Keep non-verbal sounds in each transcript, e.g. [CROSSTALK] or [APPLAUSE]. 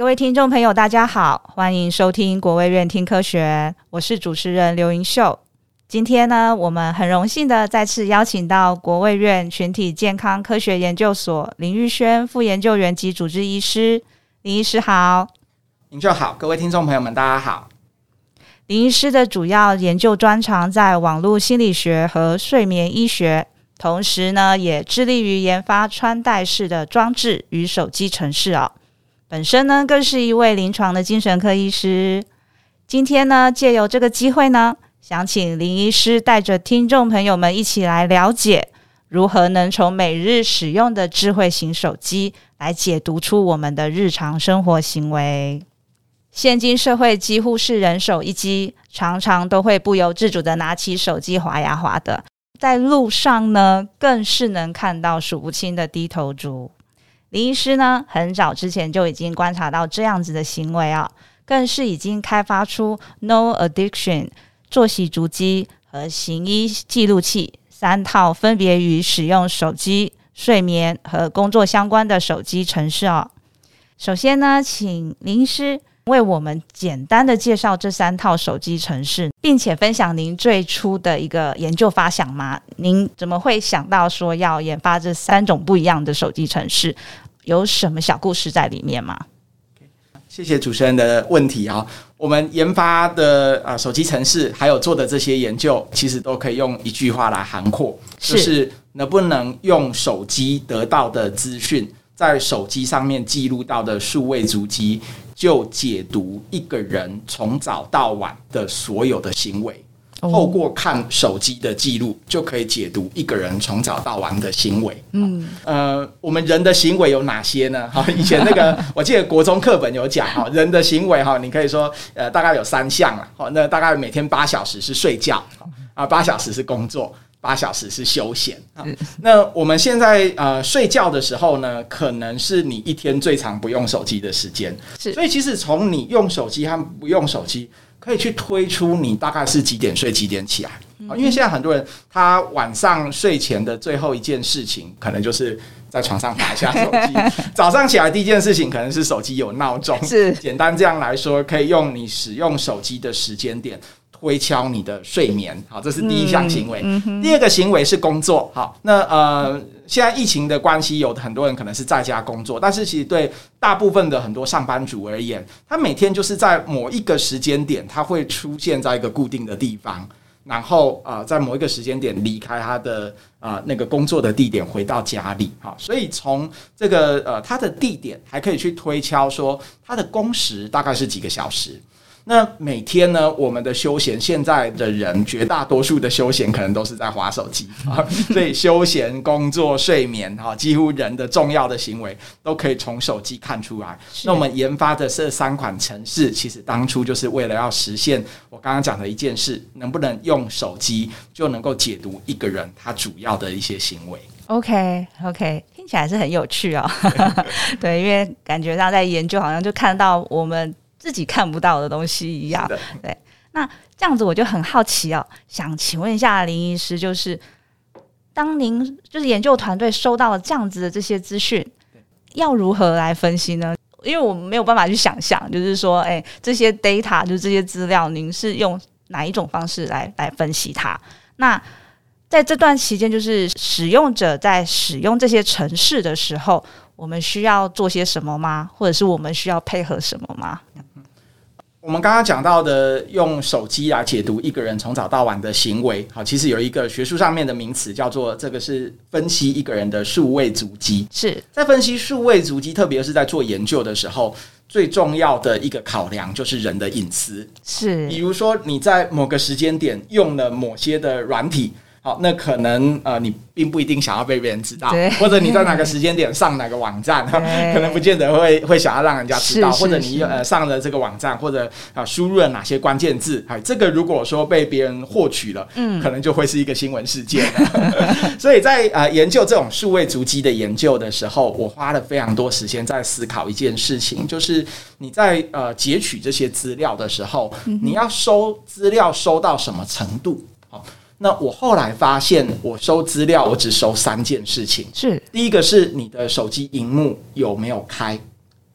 各位听众朋友，大家好，欢迎收听国卫院听科学，我是主持人刘云秀。今天呢，我们很荣幸的再次邀请到国卫院群体健康科学研究所林玉轩副研究员及主治医师。林医师好，您就好，各位听众朋友们，大家好。林医师的主要研究专长在网络心理学和睡眠医学，同时呢，也致力于研发穿戴式的装置与手机程式哦。本身呢，更是一位临床的精神科医师。今天呢，借由这个机会呢，想请林医师带着听众朋友们一起来了解，如何能从每日使用的智慧型手机来解读出我们的日常生活行为。现今社会几乎是人手一机，常常都会不由自主的拿起手机滑呀滑的。在路上呢，更是能看到数不清的低头族。林医师呢，很早之前就已经观察到这样子的行为啊，更是已经开发出 No Addiction 作息足迹和行医记录器三套，分别与使用手机、睡眠和工作相关的手机程式啊。首先呢，请林医师。为我们简单的介绍这三套手机城市，并且分享您最初的一个研究发想吗？您怎么会想到说要研发这三种不一样的手机城市？有什么小故事在里面吗？谢谢主持人的问题啊。我们研发的啊手机城市，还有做的这些研究，其实都可以用一句话来涵括，就是能不能用手机得到的资讯，在手机上面记录到的数位足迹。就解读一个人从早到晚的所有的行为，透过看手机的记录，就可以解读一个人从早到晚的行为。嗯，呃，我们人的行为有哪些呢？[LAUGHS] 哈，以前那个 [LAUGHS] 我记得国中课本有讲哈，人的行为哈，你可以说呃，大概有三项了。好，那大概每天八小时是睡觉，啊，八小时是工作。八小时是休闲啊。那我们现在呃睡觉的时候呢，可能是你一天最长不用手机的时间。是，所以其实从你用手机和不用手机，可以去推出你大概是几点睡几点起来。啊，因为现在很多人他晚上睡前的最后一件事情，可能就是在床上打一下手机。[LAUGHS] 早上起来第一件事情可能是手机有闹钟。是，简单这样来说，可以用你使用手机的时间点。推敲你的睡眠，好，这是第一项行为。嗯嗯、第二个行为是工作，好，那呃，现在疫情的关系，有很多人可能是在家工作，但是其实对大部分的很多上班族而言，他每天就是在某一个时间点，他会出现在一个固定的地方，然后呃，在某一个时间点离开他的啊、呃、那个工作的地点，回到家里，好，所以从这个呃他的地点，还可以去推敲说他的工时大概是几个小时。那每天呢，我们的休闲，现在的人绝大多数的休闲可能都是在划手机啊，[LAUGHS] 所以休闲、工作、睡眠哈，几乎人的重要的行为都可以从手机看出来。那我们研发的这三款城市，其实当初就是为了要实现我刚刚讲的一件事，能不能用手机就能够解读一个人他主要的一些行为？OK OK，听起来是很有趣哦。[LAUGHS] 对，因为感觉上在研究，好像就看到我们。自己看不到的东西一样，对。那这样子我就很好奇哦，想请问一下林医师，就是当您就是研究团队收到了这样子的这些资讯，要如何来分析呢？因为我们没有办法去想象，就是说，哎，这些 data 就是这些资料，您是用哪一种方式来来分析它？那在这段期间，就是使用者在使用这些城市的时候，我们需要做些什么吗？或者是我们需要配合什么吗？我们刚刚讲到的用手机来解读一个人从早到晚的行为，好，其实有一个学术上面的名词叫做这个是分析一个人的数位足迹。是在分析数位足迹，特别是在做研究的时候，最重要的一个考量就是人的隐私。是，比如说你在某个时间点用了某些的软体，好，那可能呃你。并不一定想要被别人知道，或者你在哪个时间点上哪个网站，[LAUGHS] 可能不见得会会想要让人家知道，或者你呃上了这个网站，或者啊输入了哪些关键字，哎，这个如果说被别人获取了，嗯，可能就会是一个新闻事件。[LAUGHS] [LAUGHS] 所以在呃研究这种数位足迹的研究的时候，我花了非常多时间在思考一件事情，就是你在呃截取这些资料的时候，你要收资料收到什么程度？好。那我后来发现，我收资料，我只收三件事情。是第一个是你的手机荧幕有没有开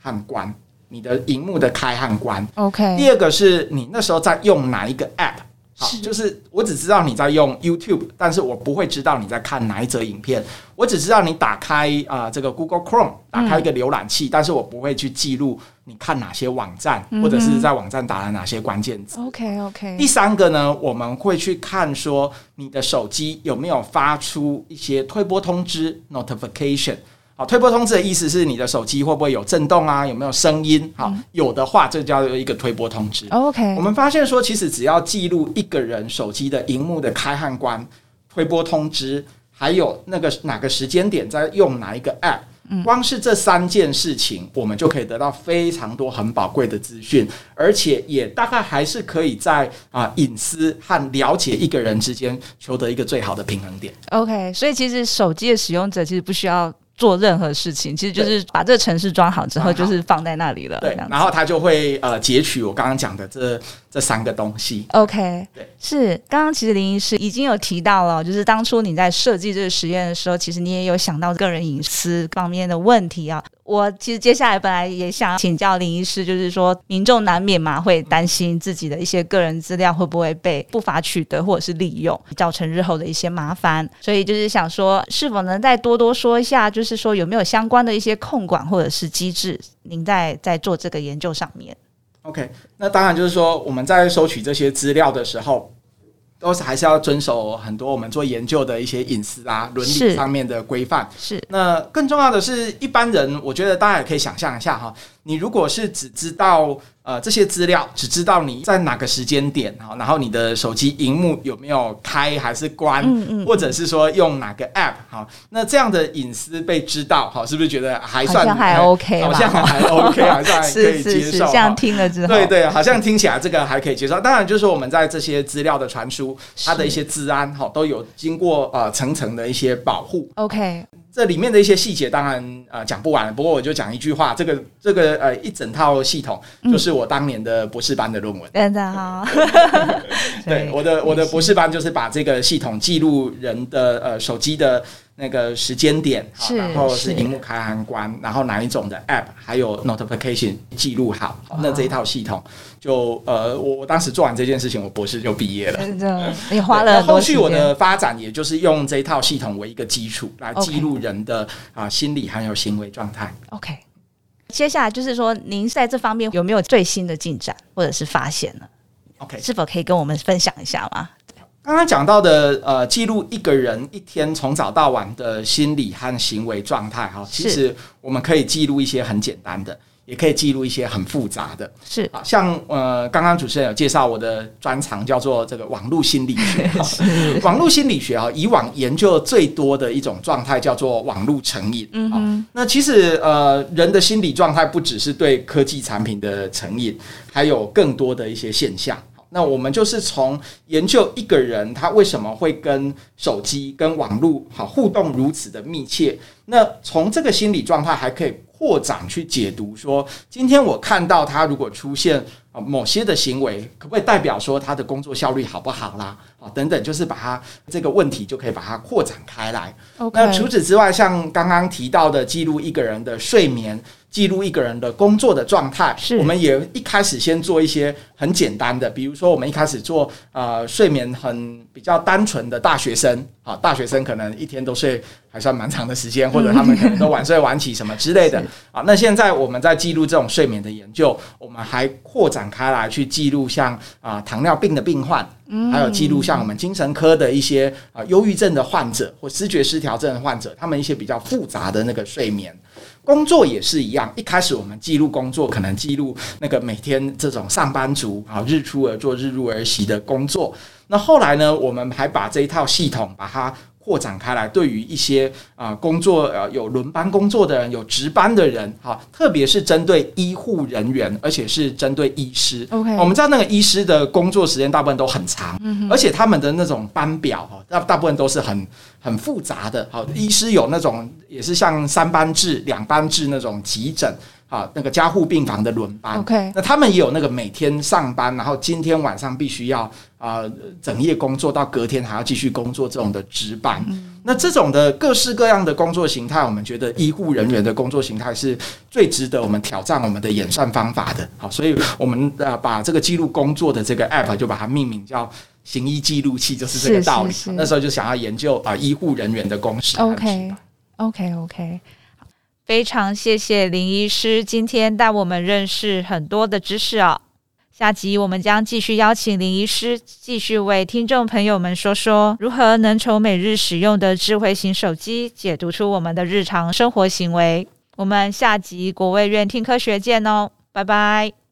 和关，你的荧幕的开和关。OK。第二个是你那时候在用哪一个 App。好，就是我只知道你在用 YouTube，但是我不会知道你在看哪一则影片。我只知道你打开啊、呃、这个 Google Chrome，打开一个浏览器，嗯、但是我不会去记录你看哪些网站，或者是在网站打了哪些关键字。OK OK。第三个呢，我们会去看说你的手机有没有发出一些推播通知 Notification。好，推波通知的意思是你的手机会不会有震动啊？有没有声音？好，有的话，这叫做一个推波通知。OK，我们发现说，其实只要记录一个人手机的荧幕的开和关、推波通知，还有那个哪个时间点在用哪一个 App，光是这三件事情，我们就可以得到非常多很宝贵的资讯，而且也大概还是可以在啊隐私和了解一个人之间求得一个最好的平衡点。OK，所以其实手机的使用者其实不需要。做任何事情，其实就是把这个城市装好之后，就是放在那里了。对，然后他就会呃截取我刚刚讲的这这三个东西。OK，对，是刚刚其实林医师已经有提到了，就是当初你在设计这个实验的时候，其实你也有想到个人隐私方面的问题啊。我其实接下来本来也想请教林医师，就是说民众难免嘛会担心自己的一些个人资料会不会被不法取得或者是利用，造成日后的一些麻烦，所以就是想说，是否能再多多说一下，就是说有没有相关的一些控管或者是机制，您在在做这个研究上面？OK，那当然就是说我们在收取这些资料的时候。都是还是要遵守很多我们做研究的一些隐私啊、伦理上面的规范。是，那更重要的是，一般人我觉得大家也可以想象一下哈，你如果是只知道。呃，这些资料只知道你在哪个时间点哈，然后你的手机荧幕有没有开还是关，嗯嗯，或者是说用哪个 App 哈，那这样的隐私被知道哈，是不是觉得还算好像还 OK，好像还 OK，好 [LAUGHS] 像还可以接受。是是是，这样听了之后，对对，好像听起来这个还可以接受。当然，就是说我们在这些资料的传输，它的一些治安哈，都有经过呃层层的一些保护。OK。这里面的一些细节当然呃讲不完，不过我就讲一句话，这个这个呃一整套系统就是我当年的博士班的论文。真的好，[LAUGHS] 对，我的我的博士班就是把这个系统记录人的呃手机的。那个时间点，然后是荧幕开和关，然后哪一种的 App，还有 Notification 记录好，那这一套系统就呃，我我当时做完这件事情，我博士就毕业了。真的，你花了后续我的发展，也就是用这一套系统为一个基础来记录人的啊心理还有行为状态。OK，接下来就是说，您在这方面有没有最新的进展或者是发现呢？OK，是否可以跟我们分享一下吗？刚刚讲到的，呃，记录一个人一天从早到晚的心理和行为状态，哈，其实我们可以记录一些很简单的，也可以记录一些很复杂的，是。啊，像呃，刚刚主持人有介绍我的专长叫做这个网络心理学，[LAUGHS] 网络心理学啊，以往研究最多的一种状态叫做网络成瘾，嗯哼，那其实呃，人的心理状态不只是对科技产品的成瘾，还有更多的一些现象。那我们就是从研究一个人他为什么会跟手机、跟网络好互动如此的密切，那从这个心理状态还可以扩展去解读说，今天我看到他如果出现啊某些的行为，可不可以代表说他的工作效率好不好啦？啊等等，就是把它这个问题就可以把它扩展开来。那除此之外，像刚刚提到的记录一个人的睡眠。记录一个人的工作的状态，是我们也一开始先做一些很简单的，比如说我们一开始做呃睡眠很比较单纯的大学生，啊，大学生可能一天都睡还算蛮长的时间，或者他们可能都晚睡晚起什么之类的，[LAUGHS] 啊，那现在我们在记录这种睡眠的研究，我们还扩展开来去记录像啊糖尿病的病患，还有记录像我们精神科的一些啊忧郁症的患者或思觉失调症的患者，他们一些比较复杂的那个睡眠。工作也是一样，一开始我们记录工作，可能记录那个每天这种上班族啊，日出而作，日入而息的工作。那后来呢，我们还把这一套系统把它。扩展开来，对于一些啊、呃、工作呃有轮班工作的人，有值班的人，哈，特别是针对医护人员，而且是针对医师。OK，我们知道那个医师的工作时间大部分都很长，嗯、而且他们的那种班表哈，大大部分都是很很复杂的。好，医师有那种也是像三班制、两班制那种急诊。啊那个加护病房的轮班。OK，那他们也有那个每天上班，然后今天晚上必须要啊、呃、整夜工作到隔天还要继续工作这种的值班。嗯、那这种的各式各样的工作形态，我们觉得医护人员的工作形态是最值得我们挑战我们的演算方法的。好，所以我们呃把这个记录工作的这个 App 就把它命名叫。行医记录器就是这个道理。是是是，那时候就想要研究啊、呃，医护人员的工时。OK，OK，OK，非常谢谢林医师今天带我们认识很多的知识哦。下集我们将继续邀请林医师继续为听众朋友们说说如何能从每日使用的智慧型手机解读出我们的日常生活行为。我们下集国卫院听科学见哦，拜拜。